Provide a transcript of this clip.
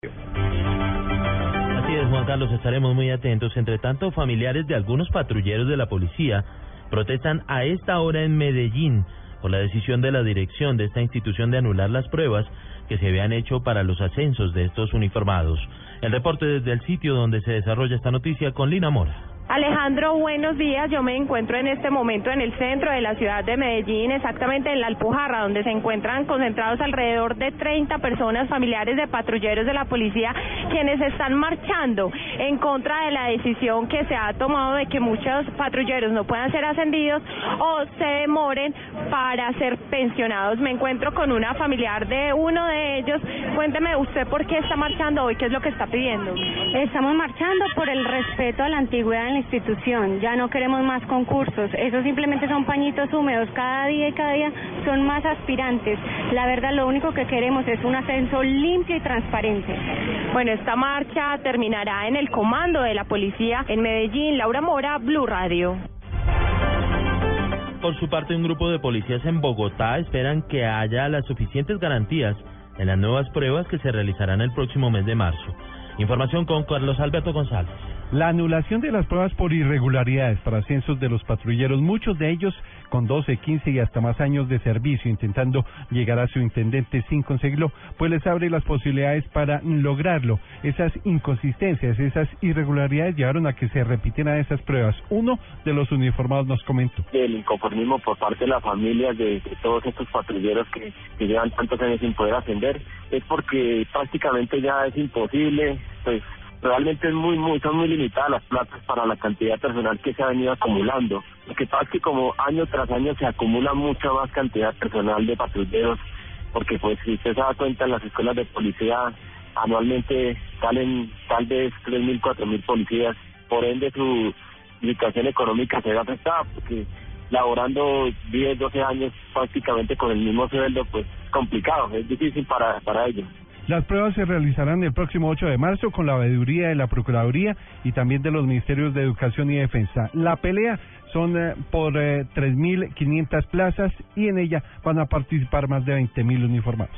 Así es, Juan Carlos, estaremos muy atentos. Entre tanto, familiares de algunos patrulleros de la policía protestan a esta hora en Medellín por la decisión de la dirección de esta institución de anular las pruebas que se habían hecho para los ascensos de estos uniformados. El reporte desde el sitio donde se desarrolla esta noticia con Lina Mora. Alejandro, buenos días. Yo me encuentro en este momento en el centro de la ciudad de Medellín, exactamente en la Alpujarra, donde se encuentran concentrados alrededor de 30 personas familiares de patrulleros de la policía, quienes están marchando en contra de la decisión que se ha tomado de que muchos patrulleros no puedan ser ascendidos o se demoren para ser pensionados. Me encuentro con una familiar de uno de ellos. Cuénteme usted por qué está marchando hoy, qué es lo que está pidiendo. Estamos marchando por el respeto a la antigüedad en la institución. Ya no queremos más concursos. Eso simplemente son pañitos húmedos. Cada día y cada día son más aspirantes. La verdad, lo único que queremos es un ascenso limpio y transparente. Bueno, esta marcha terminará en el comando de la policía en Medellín. Laura Mora, Blue Radio. Por su parte, un grupo de policías en Bogotá esperan que haya las suficientes garantías en las nuevas pruebas que se realizarán el próximo mes de marzo. Información con Carlos Alberto González. La anulación de las pruebas por irregularidades para ascensos de los patrulleros, muchos de ellos con 12, 15 y hasta más años de servicio, intentando llegar a su intendente sin conseguirlo, pues les abre las posibilidades para lograrlo. Esas inconsistencias, esas irregularidades llevaron a que se repitieran esas pruebas. Uno de los uniformados nos comentó. El inconformismo por parte de la familia de, todos estos patrulleros que, que llevan tantos años sin poder ascender es porque prácticamente ya es imposible, pues realmente es muy, muy, son muy limitadas las plazas para la cantidad de personal que se ha venido acumulando. Lo que pasa es que como año tras año se acumula mucha más cantidad de personal de patrulleros, porque pues si usted se da cuenta en las escuelas de policía anualmente salen tal vez 3.000, 4.000 policías, por ende su situación económica se ve afectada, porque laborando 10, 12 años prácticamente con el mismo sueldo, pues complicado, es difícil para, para ellos. Las pruebas se realizarán el próximo 8 de marzo con la veeduría de la Procuraduría y también de los Ministerios de Educación y Defensa. La pelea son eh, por eh, 3.500 plazas y en ella van a participar más de 20.000 uniformados.